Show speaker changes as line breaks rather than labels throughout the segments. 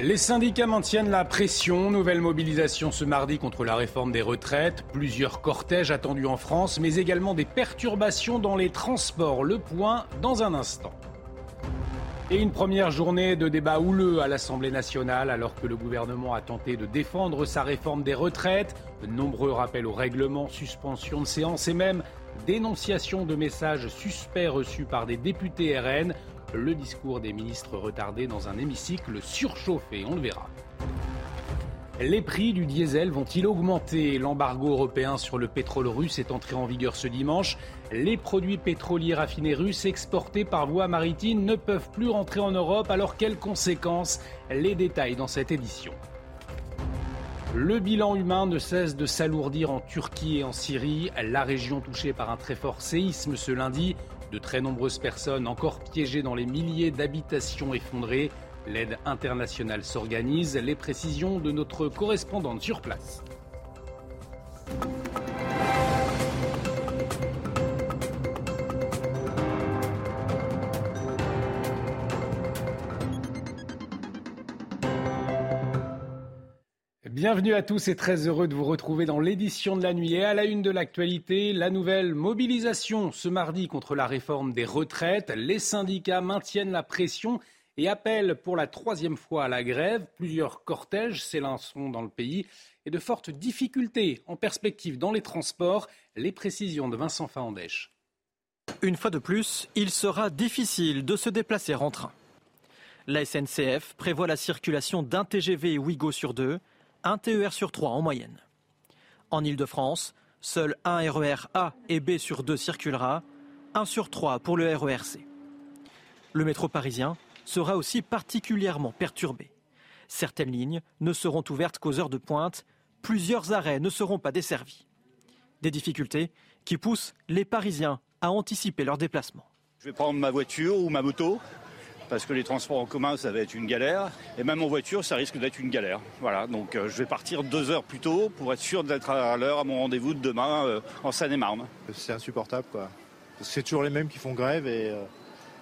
Les syndicats maintiennent la pression. Nouvelle mobilisation ce mardi contre la réforme des retraites. Plusieurs cortèges attendus en France, mais également des perturbations dans les transports. Le point dans un instant. Et une première journée de débat houleux à l'Assemblée nationale alors que le gouvernement a tenté de défendre sa réforme des retraites. De nombreux rappels au règlement, suspension de séance et même dénonciation de messages suspects reçus par des députés RN. Le discours des ministres retardé dans un hémicycle surchauffé, on le verra. Les prix du diesel vont-ils augmenter? L'embargo européen sur le pétrole russe est entré en vigueur ce dimanche. Les produits pétroliers raffinés russes exportés par voie maritime ne peuvent plus rentrer en Europe. Alors quelles conséquences? Les détails dans cette édition. Le bilan humain ne cesse de s'alourdir en Turquie et en Syrie, la région touchée par un très fort séisme ce lundi. De très nombreuses personnes encore piégées dans les milliers d'habitations effondrées. L'aide internationale s'organise. Les précisions de notre correspondante sur place. Bienvenue à tous et très heureux de vous retrouver dans l'édition de la nuit et à la une de l'actualité, la nouvelle mobilisation ce mardi contre la réforme des retraites. Les syndicats maintiennent la pression et appellent pour la troisième fois à la grève. Plusieurs cortèges s'élanceront dans le pays et de fortes difficultés en perspective dans les transports. Les précisions de Vincent Faandèche.
Une fois de plus, il sera difficile de se déplacer en train. La SNCF prévoit la circulation d'un TGV Ouigo sur deux un TER sur trois en moyenne. En Ile-de-France, seul un RER A et B sur deux circulera, un sur trois pour le RERC. Le métro parisien sera aussi particulièrement perturbé. Certaines lignes ne seront ouvertes qu'aux heures de pointe, plusieurs arrêts ne seront pas desservis. Des difficultés qui poussent les Parisiens à anticiper leur déplacement.
Je vais prendre ma voiture ou ma moto parce que les transports en commun, ça va être une galère. Et même en voiture, ça risque d'être une galère. Voilà, donc euh, je vais partir deux heures plus tôt pour être sûr d'être à l'heure à mon rendez-vous de demain euh, en Seine-et-Marne.
C'est insupportable, quoi. C'est toujours les mêmes qui font grève et, euh,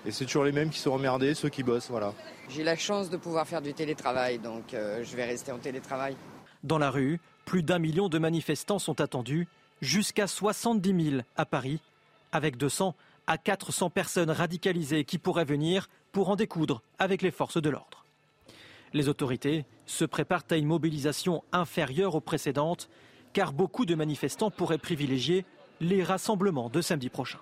et c'est toujours les mêmes qui sont emmerdés, ceux qui bossent, voilà.
J'ai la chance de pouvoir faire du télétravail, donc euh, je vais rester en télétravail.
Dans la rue, plus d'un million de manifestants sont attendus, jusqu'à 70 000 à Paris, avec 200 à 400 personnes radicalisées qui pourraient venir pour en découdre avec les forces de l'ordre. Les autorités se préparent à une mobilisation inférieure aux précédentes, car beaucoup de manifestants pourraient privilégier les rassemblements de samedi prochain.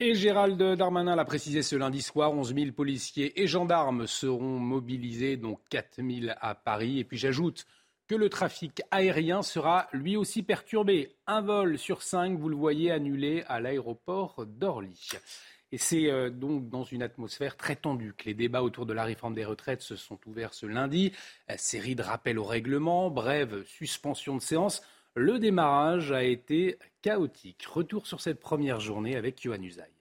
Et Gérald Darmanin l'a précisé ce lundi soir, 11 000 policiers et gendarmes seront mobilisés, dont 4 000 à Paris. Et puis j'ajoute que le trafic aérien sera lui aussi perturbé. Un vol sur cinq, vous le voyez, annulé à l'aéroport d'Orly. Et c'est euh, donc dans une atmosphère très tendue que les débats autour de la réforme des retraites se sont ouverts ce lundi. Euh, série de rappels au règlement, brève suspension de séance. Le démarrage a été chaotique. Retour sur cette première journée avec Yohann Usaï.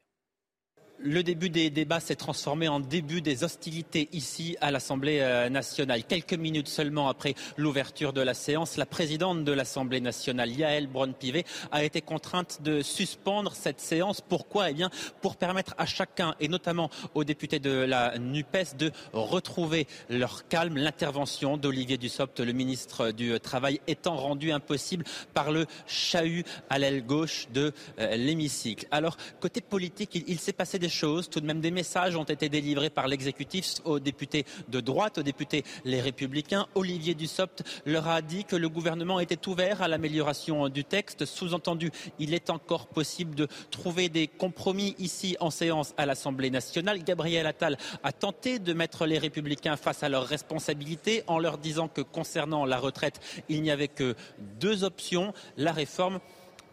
Le début des débats s'est transformé en début des hostilités ici à l'Assemblée euh, nationale. Quelques minutes seulement après l'ouverture de la séance, la présidente de l'Assemblée nationale, Yael Braun-Pivet, a été contrainte de suspendre cette séance. Pourquoi? Eh bien, pour permettre à chacun, et notamment aux députés de la NUPES, de retrouver leur calme. L'intervention d'Olivier Dussopt, le ministre du Travail, étant rendue impossible par le chahut à l'aile gauche de euh, l'hémicycle. Alors, côté politique, il, il s'est passé choses. Tout de même, des messages ont été délivrés par l'exécutif aux députés de droite, aux députés les Républicains. Olivier Dussopt leur a dit que le gouvernement était ouvert à l'amélioration du texte. Sous-entendu, il est encore possible de trouver des compromis ici en séance à l'Assemblée nationale. Gabriel Attal a tenté de mettre les Républicains face à leurs responsabilités en leur disant que concernant la retraite, il n'y avait que deux options, la réforme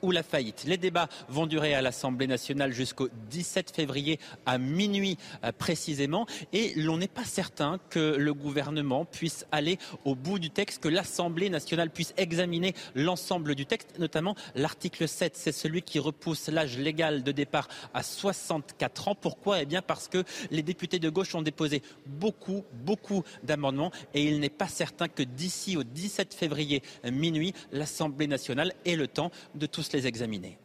ou la faillite. Les débats vont durer à l'Assemblée nationale jusqu'au 17 février à minuit euh, précisément et l'on n'est pas certain que le gouvernement puisse aller au bout du texte, que l'Assemblée nationale puisse examiner l'ensemble du texte, notamment l'article 7, c'est celui qui repousse l'âge légal de départ à 64 ans. Pourquoi? Eh bien parce que les députés de gauche ont déposé beaucoup, beaucoup d'amendements et il n'est pas certain que d'ici au 17 février minuit, l'Assemblée nationale ait le temps de tous les examiner.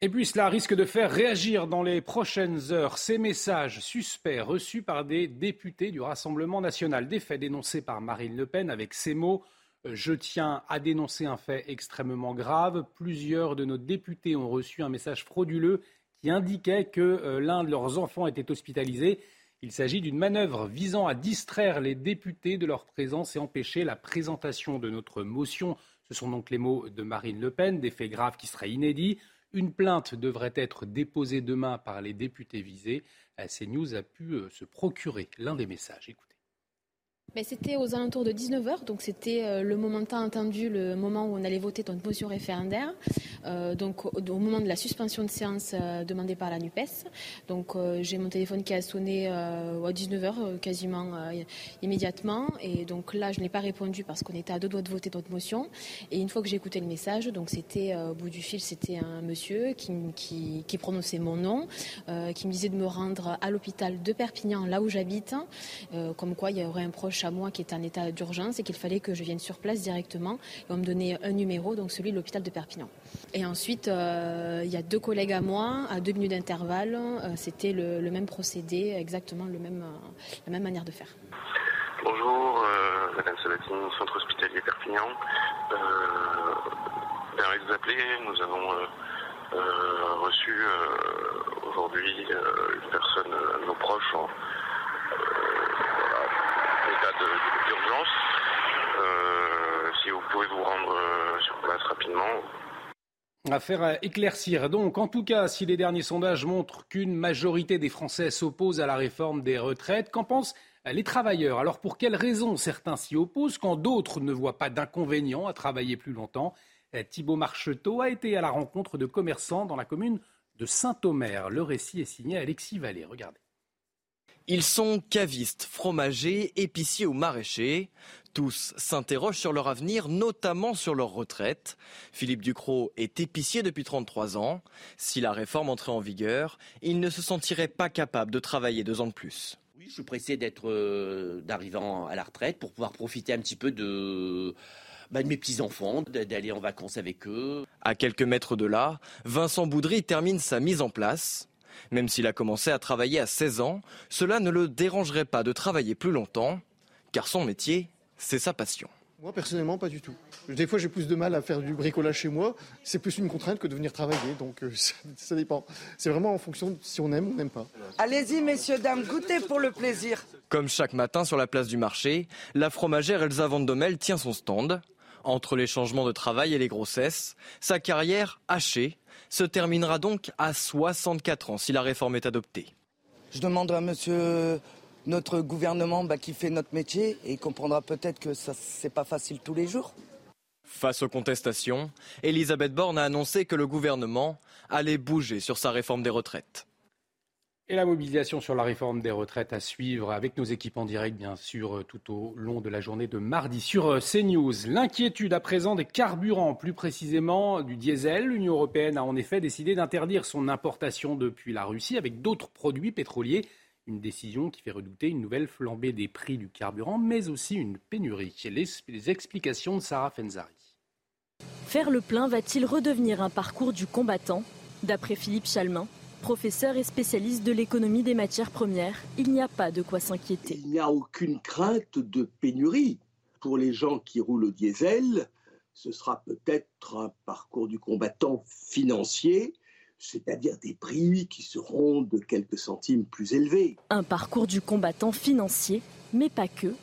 Et puis cela risque de faire réagir dans les prochaines heures ces messages suspects reçus par des députés du Rassemblement national. Des faits dénoncés par Marine Le Pen avec ces mots Je tiens à dénoncer un fait extrêmement grave. Plusieurs de nos députés ont reçu un message frauduleux qui indiquait que euh, l'un de leurs enfants était hospitalisé. Il s'agit d'une manœuvre visant à distraire les députés de leur présence et empêcher la présentation de notre motion. Ce sont donc les mots de Marine Le Pen, des faits graves qui seraient inédits. Une plainte devrait être déposée demain par les députés visés. CNews a pu euh, se procurer l'un des messages.
Mais c'était aux alentours de 19h, donc c'était euh, le moment tant attendu, le moment où on allait voter notre motion référendaire, euh, donc au, moment de la suspension de séance euh, demandée par la NUPES. Donc j'ai mon téléphone qui a sonné à 19h quasiment immédiatement, et donc là je n'ai pas répondu parce qu'on était à deux doigts de voter notre motion. Et une fois que j'ai écouté le message, donc c'était au bout du fil, c'était un monsieur qui, qui, qui, prononçait mon nom, qui me disait de me rendre à l'hôpital de Perpignan, là où j'habite, comme quoi il y aurait un proche à moi qui est en état d'urgence et qu'il fallait que je vienne sur place directement. Et on me donnait un numéro, donc celui de l'hôpital de Perpignan. Et ensuite, euh, il y a deux collègues à moi, à deux minutes d'intervalle. Euh, C'était le, même procédé, exactement le même, euh, la même manière de faire.
Bonjour, Madame Sabatine, centre hospitalier Perpignan. Euh, Merci de vous appeler. Nous avons reçu aujourd'hui une personne, nos proches, en, d'urgence. Euh, si vous pouvez vous rendre euh, sur place rapidement.
Affaire à éclaircir. Donc, en tout cas, si les derniers sondages montrent qu'une majorité des Français s'opposent à la réforme des retraites, qu'en pensent les travailleurs? Alors, pour quelles raisons certains s'y opposent quand d'autres ne voient pas d'inconvénient à travailler plus longtemps? Thibault Marcheteau a été à la rencontre de commerçants dans la commune de Saint-Omer. Le récit est signé Alexis Vallée. Regardez.
Ils sont cavistes, fromagers, épiciers ou maraîchers. Tous s'interrogent sur leur avenir, notamment sur leur retraite. Philippe Ducrot est épicier depuis 33 ans. Si la réforme entrait en vigueur, il ne se sentirait pas capable de travailler deux ans de plus.
Oui, je suis pressé d'être euh, d'arrivant à la retraite pour pouvoir profiter un petit peu de bah, de mes petits-enfants, d'aller en vacances avec eux.
À quelques mètres de là, Vincent Boudry termine sa mise en place. Même s'il a commencé à travailler à 16 ans, cela ne le dérangerait pas de travailler plus longtemps, car son métier, c'est sa passion.
Moi, personnellement, pas du tout. Des fois, j'ai plus de mal à faire du bricolage chez moi. C'est plus une contrainte que de venir travailler. Donc, euh, ça, ça, dépend. C'est vraiment en fonction de si on aime ou on n'aime pas.
Allez-y, messieurs, dames, goûtez pour le plaisir.
Comme chaque matin sur la place du marché, la fromagère Elsa Vandomel tient son stand. Entre les changements de travail et les grossesses, sa carrière hachée se terminera donc à 64 ans si la réforme est adoptée.
Je demande à monsieur notre gouvernement bah, qui fait notre métier et comprendra peut-être que ce n'est pas facile tous les jours.
Face aux contestations, Elisabeth Borne a annoncé que le gouvernement allait bouger sur sa réforme des retraites.
Et la mobilisation sur la réforme des retraites à suivre avec nos équipes en direct, bien sûr, tout au long de la journée de mardi sur CNews. L'inquiétude à présent des carburants, plus précisément du diesel. L'Union européenne a en effet décidé d'interdire son importation depuis la Russie avec d'autres produits pétroliers. Une décision qui fait redouter une nouvelle flambée des prix du carburant, mais aussi une pénurie. Les, les explications de Sarah Fenzari.
Faire le plein va-t-il redevenir un parcours du combattant D'après Philippe Chalmin, Professeur et spécialiste de l'économie des matières premières, il n'y a pas de quoi s'inquiéter.
Il n'y a aucune crainte de pénurie. Pour les gens qui roulent au diesel, ce sera peut-être un parcours du combattant financier, c'est-à-dire des prix qui seront de quelques centimes plus élevés.
Un parcours du combattant financier, mais pas que.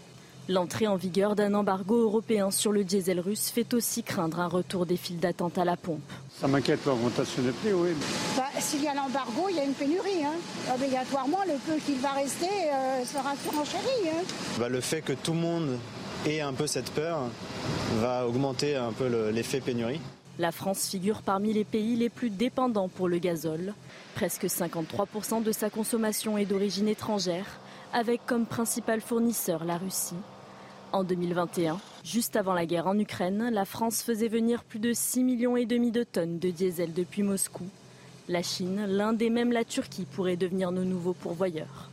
L'entrée en vigueur d'un embargo européen sur le diesel russe fait aussi craindre un retour des files d'attente à la pompe.
Ça m'inquiète l'augmentation des prix, oui.
Bah, S'il y a l'embargo, il y a une pénurie. Hein. Obligatoirement, le peu qu'il va rester euh, sera surenchéri. Hein.
Bah, le fait que tout le monde ait un peu cette peur va augmenter un peu l'effet pénurie.
La France figure parmi les pays les plus dépendants pour le gazole. Presque 53% de sa consommation est d'origine étrangère, avec comme principal fournisseur la Russie. En 2021, juste avant la guerre en Ukraine, la France faisait venir plus de 6,5 millions et demi de tonnes de diesel depuis Moscou. La Chine, l'Inde et même la Turquie pourraient devenir nos nouveaux pourvoyeurs.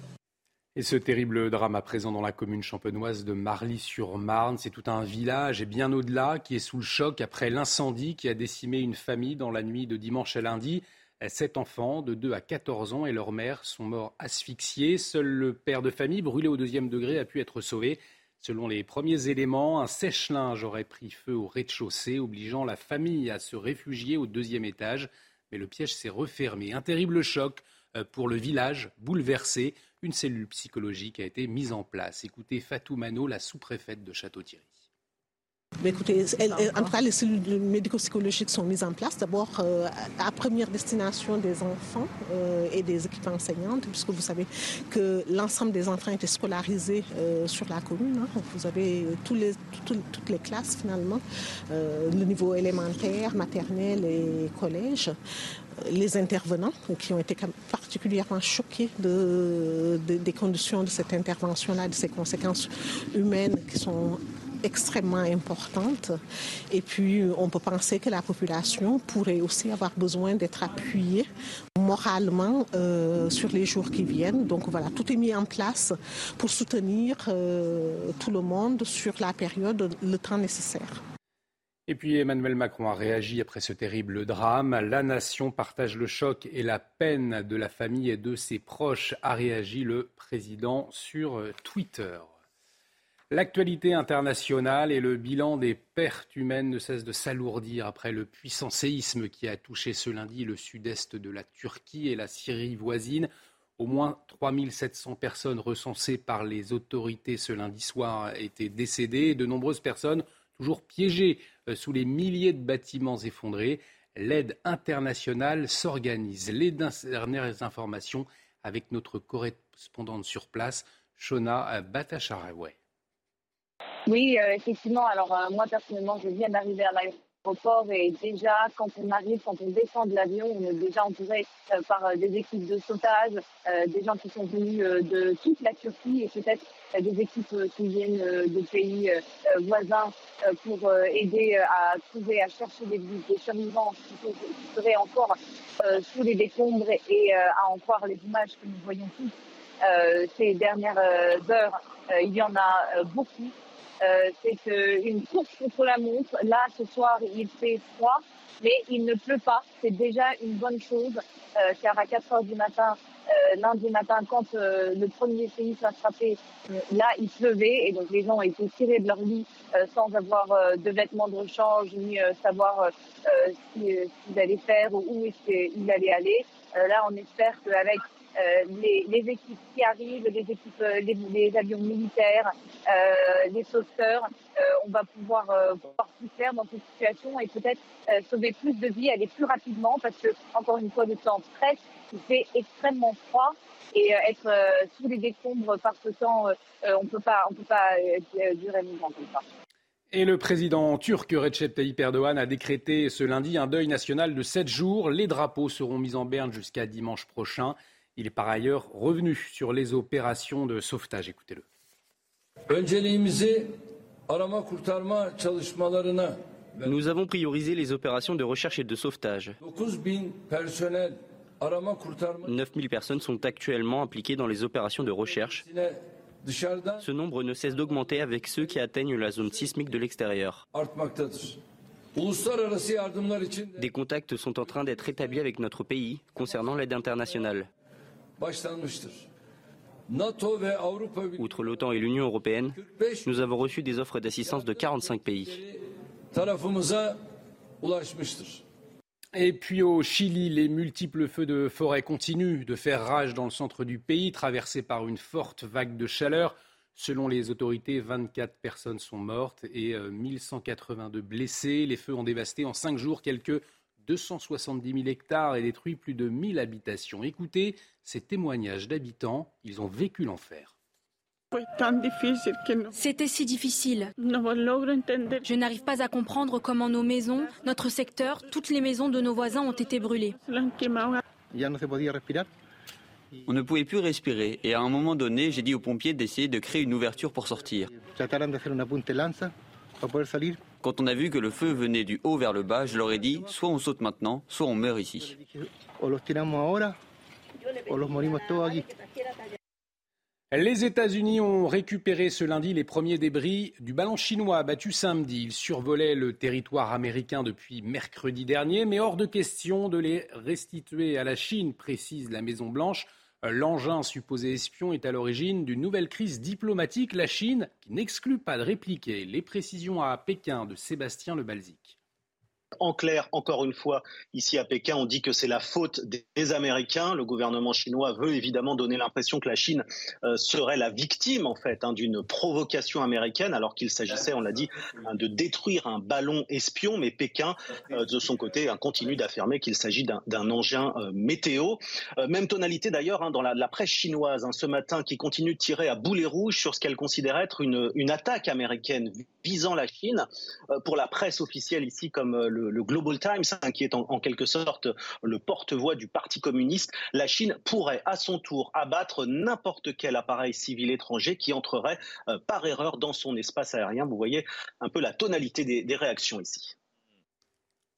Et ce terrible drame à présent dans la commune champenoise de Marly-sur-Marne, c'est tout un village et bien au-delà qui est sous le choc après l'incendie qui a décimé une famille dans la nuit de dimanche à lundi. Sept enfants de 2 à 14 ans et leur mère sont morts asphyxiés. Seul le père de famille, brûlé au deuxième degré, a pu être sauvé. Selon les premiers éléments, un sèche-linge aurait pris feu au rez-de-chaussée, obligeant la famille à se réfugier au deuxième étage. Mais le piège s'est refermé. Un terrible choc euh, pour le village, bouleversé. Une cellule psychologique a été mise en place. Écoutez Fatou Mano, la sous-préfète de Château-Thierry.
Écoutez, en tout cas, les cellules médico-psychologiques sont mises en place d'abord euh, à première destination des enfants euh, et des équipes enseignantes, puisque vous savez que l'ensemble des enfants étaient scolarisés euh, sur la commune. Hein. Vous avez toutes les classes finalement, le niveau élémentaire, maternel et collège les intervenants qui ont été particulièrement choqués de, des conditions de cette intervention-là, de ces conséquences humaines qui sont extrêmement importante. Et puis, on peut penser que la population pourrait aussi avoir besoin d'être appuyée moralement euh, sur les jours qui viennent. Donc voilà, tout est mis en place pour soutenir euh, tout le monde sur la période, le temps nécessaire.
Et puis Emmanuel Macron a réagi après ce terrible drame. La nation partage le choc et la peine de la famille et de ses proches, a réagi le président sur Twitter. L'actualité internationale et le bilan des pertes humaines ne cessent de s'alourdir après le puissant séisme qui a touché ce lundi le sud-est de la Turquie et la Syrie voisine. Au moins 3700 personnes recensées par les autorités ce lundi soir étaient décédées et de nombreuses personnes toujours piégées euh, sous les milliers de bâtiments effondrés. L'aide internationale s'organise. Les dernières informations avec notre correspondante sur place, Shona Batacharaway.
Oui, euh, effectivement. Alors euh, moi personnellement, je viens d'arriver à l'aéroport et déjà quand on arrive, quand on descend de l'avion, on est déjà entouré euh, par des équipes de sauvetage, des gens qui sont venus de toute la Turquie et peut-être des équipes qui viennent de pays voisins pour aider à trouver, à chercher des, des survivants qui, seraient encore sous les décombres et à en croire les images que nous voyons tous ces dernières heures. il y en a beaucoup. Euh, c'est une course contre la montre. Là, ce soir, il fait froid, mais il ne pleut pas. C'est déjà une bonne chose, euh, car à 4 heures du matin, euh, lundi matin, quand le premier séisme a frappé, là, il pleuvait et donc les gens ont été tirés de leur lit sans avoir de vêtements de rechange ni savoir ce qu'ils allaient faire ou où ils allaient aller. là, on espère qu'avec les, les, équipes qui arrivent, les équipes, euh, les, avions militaires, euh, les sauveteurs, on va pouvoir voir plus clair dans cette situation et peut-être sauver plus de vies, aller plus rapidement parce que encore une fois le temps stress, il fait extrêmement froid et être sous les décombres par ce temps, on peut pas, on peut pas durer longtemps comme ça.
Et le président turc Recep Tayyip Erdogan a décrété ce lundi un deuil national de 7 jours. Les drapeaux seront mis en berne jusqu'à dimanche prochain. Il est par ailleurs revenu sur les opérations de sauvetage. Écoutez-le.
Nous avons priorisé les opérations de recherche et de sauvetage. 9000 personnes sont actuellement impliquées dans les opérations de recherche. Ce nombre ne cesse d'augmenter avec ceux qui atteignent la zone sismique de l'extérieur. Des contacts sont en train d'être établis avec notre pays concernant l'aide internationale. Outre l'OTAN et l'Union européenne, nous avons reçu des offres d'assistance de 45 pays.
Et puis au Chili, les multiples feux de forêt continuent de faire rage dans le centre du pays, traversé par une forte vague de chaleur. Selon les autorités, 24 personnes sont mortes et 1182 euh, blessées. Les feux ont dévasté en cinq jours quelques 270 000 hectares et détruit plus de 1000 habitations. Écoutez ces témoignages d'habitants, ils ont vécu l'enfer.
C'était si difficile. Je n'arrive pas à comprendre comment nos maisons, notre secteur, toutes les maisons de nos voisins ont été brûlées.
On ne pouvait plus respirer et à un moment donné, j'ai dit aux pompiers d'essayer de créer une ouverture pour sortir. Quand on a vu que le feu venait du haut vers le bas, je leur ai dit soit on saute maintenant, soit on meurt ici.
Les États-Unis ont récupéré ce lundi les premiers débris du ballon chinois abattu samedi. Il survolait le territoire américain depuis mercredi dernier, mais hors de question de les restituer à la Chine, précise la Maison-Blanche. L'engin supposé espion est à l'origine d'une nouvelle crise diplomatique. La Chine qui n'exclut pas de répliquer. Les précisions à Pékin de Sébastien Le Balzic.
En clair, encore une fois, ici à Pékin, on dit que c'est la faute des Américains. Le gouvernement chinois veut évidemment donner l'impression que la Chine euh, serait la victime, en fait, hein, d'une provocation américaine, alors qu'il s'agissait, on l'a dit, hein, de détruire un ballon espion. Mais Pékin, euh, de son côté, hein, continue d'affirmer qu'il s'agit d'un engin euh, météo. même tonalité d'ailleurs dans la, presse chinoise ce matin, qui continue de tirer à boulet rouge sur ce qu'elle considère être une, une attaque américaine visant la Chine. pour la presse officielle ici, comme le le, Global Times, hein, qui est en, quelque sorte le porte-voix du Parti communiste, la Chine pourrait à son tour abattre n'importe quel appareil civil étranger qui entrerait euh, par erreur dans son espace aérien. Vous voyez un peu la tonalité des, réactions ici.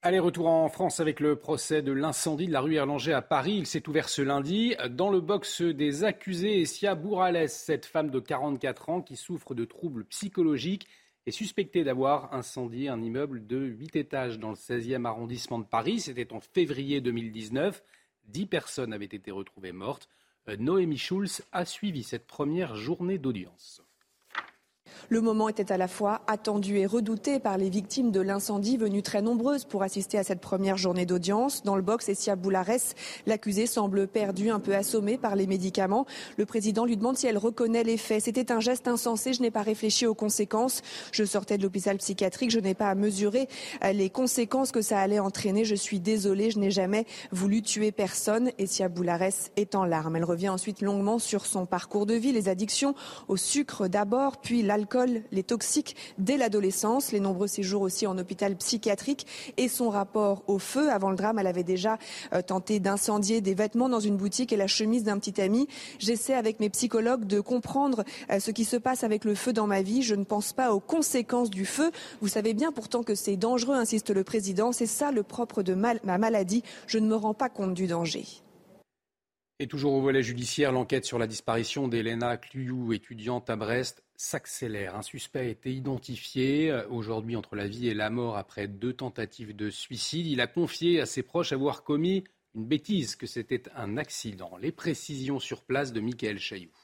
Allez, retour en France avec le procès de l'incendie de la rue Erlanger à Paris. Il s'est ouvert ce lundi. Dans le box des accusés, Essia Bourales, cette femme de 44 ans qui souffre de troubles psychologiques est suspecté d'avoir incendié un immeuble de 8 étages dans le 16e arrondissement de Paris. C'était en février 2019. Dix personnes avaient été retrouvées mortes. Euh, Noémie Schulz a suivi cette première journée d'audience.
Le moment était à la fois attendu et redouté par les victimes de l'incendie venues très nombreuses pour assister à cette première journée d'audience. Dans le box, Essia Boulares, l'accusée semble perdue, un peu assommée par les médicaments. Le président lui demande si elle reconnaît les faits. C'était un geste insensé, je n'ai pas réfléchi aux conséquences. Je sortais de l'hôpital psychiatrique, je n'ai pas à mesurer euh, les conséquences que ça allait entraîner. Je suis désolée, je n'ai jamais voulu tuer personne. Essia Boulares est en larmes. Elle revient ensuite longuement sur son parcours de vie, les addictions au sucre d'abord, puis l'alcool les toxiques dès l'adolescence, les nombreux séjours aussi en hôpital psychiatrique et son rapport au feu. Avant le drame, elle avait déjà euh, tenté d'incendier des vêtements dans une boutique et la chemise d'un petit ami. J'essaie avec mes psychologues de comprendre euh, ce qui se passe avec le feu dans ma vie. Je ne pense pas aux conséquences du feu. Vous savez bien pourtant que c'est dangereux, insiste le président. C'est ça le propre de ma maladie. Je ne me rends pas compte du danger.
Et toujours au volet judiciaire, l'enquête sur la disparition d'Elena Cluyou, étudiante à Brest, s'accélère. Un suspect a été identifié euh, aujourd'hui entre la vie et la mort après deux tentatives de suicide. Il a confié à ses proches avoir commis une bêtise, que c'était un accident. Les précisions sur place de Michael Chailloux.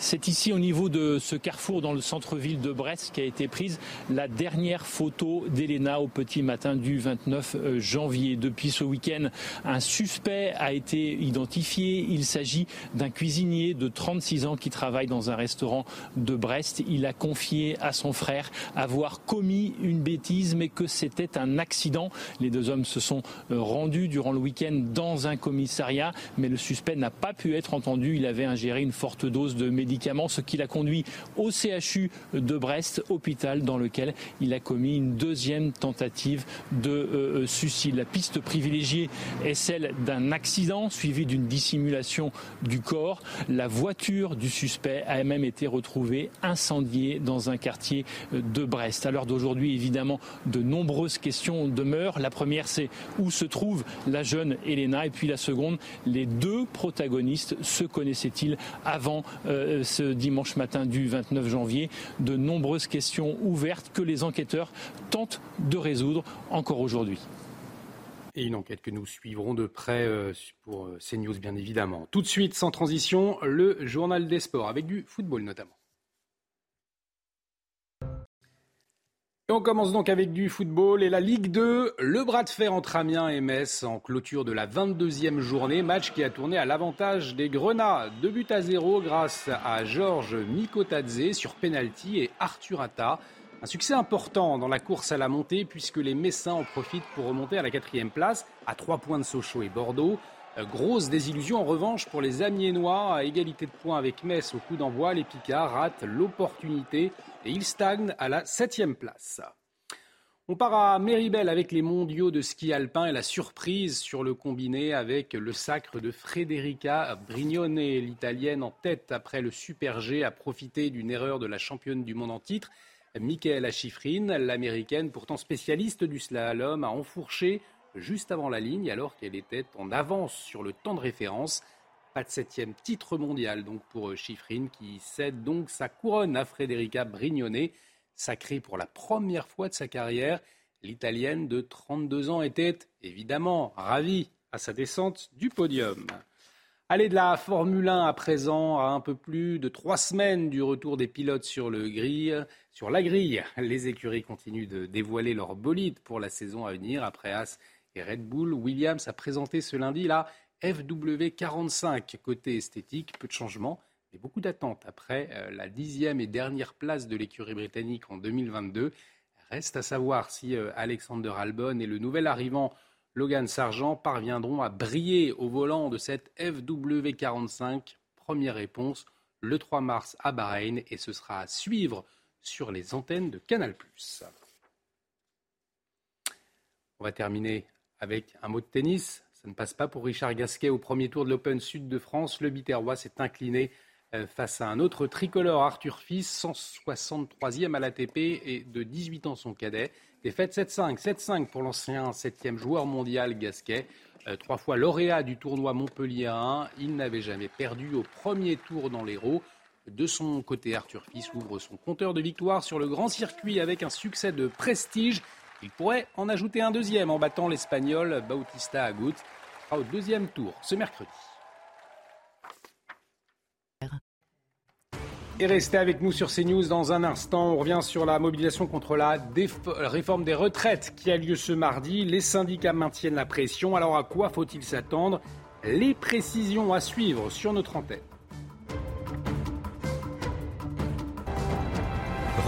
C'est ici au niveau de ce carrefour dans le centre-ville de Brest qui a été prise la dernière photo d'Elena au petit matin du 29 euh, janvier. Depuis ce week-end, un suspect a été identifié. Il s'agit d'un cuisinier de 36 ans qui travaille dans un restaurant de Brest. Il a confié à son frère avoir commis une bêtise mais que c'était un accident. Les deux hommes se sont euh, rendus durant le week-end dans un commissariat mais le suspect n'a pas pu être entendu. Il avait ingéré une forte dose de médicaments ce qui l'a conduit au CHU de Brest, hôpital dans lequel il a commis une deuxième tentative de euh, euh, suicide. La piste privilégiée est celle d'un accident suivi d'une dissimulation du corps. La voiture du suspect a même été retrouvée incendiée dans un quartier euh, de Brest. À l'heure d'aujourd'hui, évidemment, de nombreuses questions demeurent. La première, c'est où se trouve la jeune Elena? Et puis la seconde, les deux protagonistes se connaissaient-ils avant ce dimanche matin du 29 janvier. De nombreuses questions ouvertes que les enquêteurs tentent de résoudre encore aujourd'hui.
Et une enquête que nous suivrons de près euh, pour euh, CNews, bien évidemment. Tout de suite, sans transition, le journal des sports, avec du football notamment. On commence donc avec du football et la Ligue 2, le bras de fer entre Amiens et Metz en clôture de la 22e journée, match qui a tourné à l'avantage des Grenats. Deux buts à zéro grâce à Georges Mikotadze sur penalty et Arthur Atta. Un succès important dans la course à la montée puisque les Messins en profitent pour remonter à la quatrième place à trois points de Sochaux et Bordeaux. Grosse désillusion en revanche pour les Amiénois à égalité de points avec Metz au coup d'envoi. Les Picards ratent l'opportunité et ils stagnent à la septième place. On part à Méribel avec les mondiaux de ski alpin et la surprise sur le combiné avec le sacre de Frederica Brignone, l'italienne en tête après le Super G, a profité d'une erreur de la championne du monde en titre. Michaela Schifrin, l'américaine pourtant spécialiste du slalom, a enfourché juste avant la ligne alors qu'elle était en avance sur le temps de référence. Pas de septième titre mondial donc pour Schifrin qui cède donc sa couronne à Frederica Brignone. Sacrée pour la première fois de sa carrière, l'Italienne de 32 ans était évidemment ravie à sa descente du podium. Allez de la Formule 1 à présent, à un peu plus de trois semaines du retour des pilotes sur, le sur la grille. Les écuries continuent de dévoiler leur bolide pour la saison à venir. Après As Red Bull, Williams a présenté ce lundi la FW45. Côté esthétique, peu de changements mais beaucoup d'attentes après euh, la dixième et dernière place de l'écurie britannique en 2022. Reste à savoir si euh, Alexander Albon et le nouvel arrivant Logan Sargent parviendront à briller au volant de cette FW45. Première réponse le 3 mars à Bahreïn et ce sera à suivre sur les antennes de Canal+. On va terminer avec un mot de tennis. Ça ne passe pas pour Richard Gasquet au premier tour de l'Open Sud de France. Le Biterrois s'est incliné euh, face à un autre tricolore, Arthur Fils, 163e à l'ATP et de 18 ans son cadet. Défaite 7-5, 7-5 pour l'ancien 7e joueur mondial Gasquet. Euh, trois fois lauréat du tournoi Montpellier 1, il n'avait jamais perdu au premier tour dans l'Hérault. De son côté, Arthur Fils ouvre son compteur de victoire sur le grand circuit avec un succès de prestige. Il pourrait en ajouter un deuxième en battant l'Espagnol Bautista Agut au deuxième tour ce mercredi. Et restez avec nous sur CNews dans un instant. On revient sur la mobilisation contre la réforme des retraites qui a lieu ce mardi. Les syndicats maintiennent la pression. Alors à quoi faut-il s'attendre? Les précisions à suivre sur notre antenne.